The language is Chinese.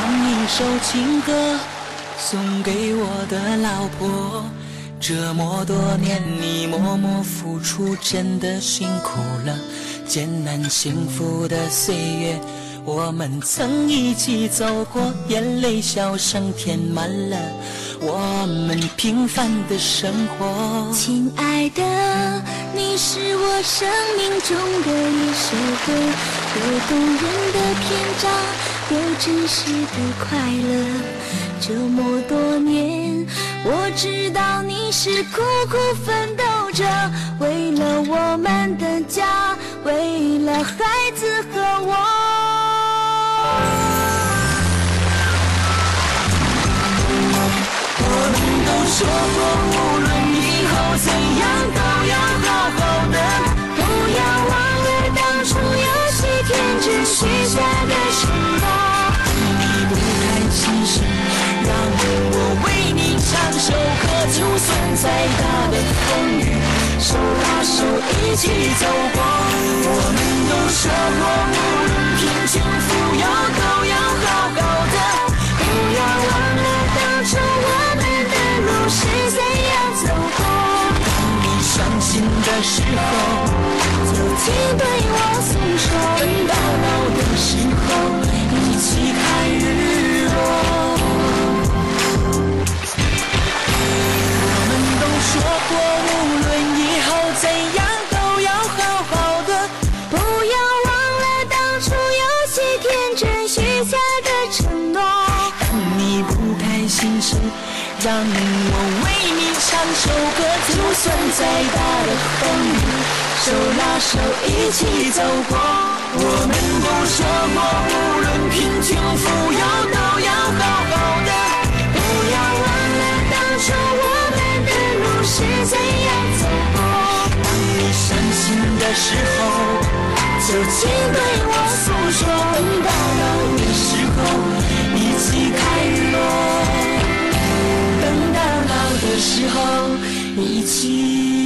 唱一首情歌送给我的老婆。这么多年你默默付出，真的辛苦了。艰难幸福的岁月，我们曾一起走过，眼泪笑声填满了我们平凡的生活。亲爱的，你是我生命中的一首歌，有动人的篇章，有真实的快乐。这么多年，我知道你是苦苦奋斗着，为了我们的家，为了孩子和我。我们都说过，无论以后怎样，都要好好的，不要忘了当初有些天真许下的承大的风雨，手拉手一起走过。我们都说过，无论贫穷富有，都要好好的，不要忘了当初我们的路是怎样走过。当你伤心的时候，就请对过，无论以后怎样，都要好好的。不要忘了当初有些天真许下的承诺。当你不开心时，让我为你唱首歌，就算再大的风雨，手拉手一起走过。伤心的时候就请对我诉说。等到老的时候一起看日落等到老的时候一起